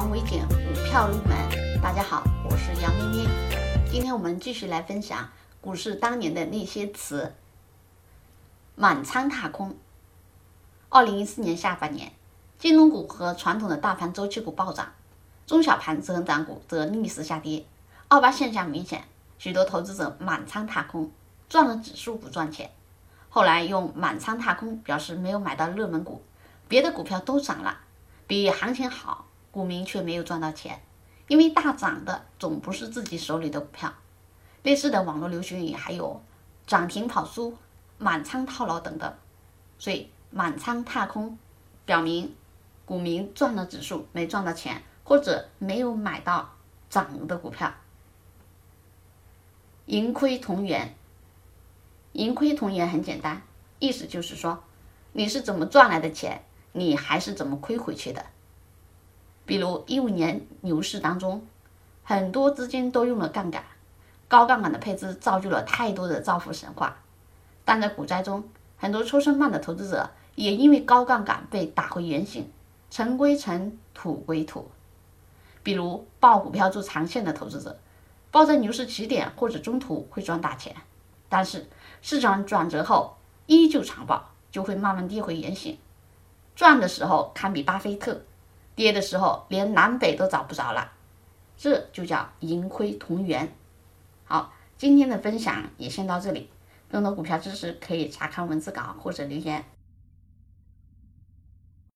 防微减，股票入门。大家好，我是杨咩咩。今天我们继续来分享股市当年的那些词。满仓踏空。二零一四年下半年，金融股和传统的大盘周期股暴涨，中小盘成长股则逆势下跌。二八现象明显，许多投资者满仓踏空，赚了指数不赚钱。后来用满仓踏空表示没有买到热门股，别的股票都涨了，比行情好，股民却没有赚到钱，因为大涨的总不是自己手里的股票。类似的网络流行语还有涨停跑输、满仓套牢等等，所以满仓踏空表明股民赚了指数没赚到钱，或者没有买到涨的股票。盈亏同源。盈亏同源很简单，意思就是说，你是怎么赚来的钱，你还是怎么亏回去的。比如一五年牛市当中，很多资金都用了杠杆，高杠杆的配置造就了太多的造富神话。但在股灾中，很多抽身慢的投资者也因为高杠杆被打回原形，尘归尘，土归土。比如抱股票做长线的投资者，抱在牛市起点或者中途会赚大钱。但是市场转折后依旧长抱，就会慢慢跌回原形。赚的时候堪比巴菲特，跌的时候连南北都找不着了。这就叫盈亏同源。好，今天的分享也先到这里。更多股票知识可以查看文字稿或者留言。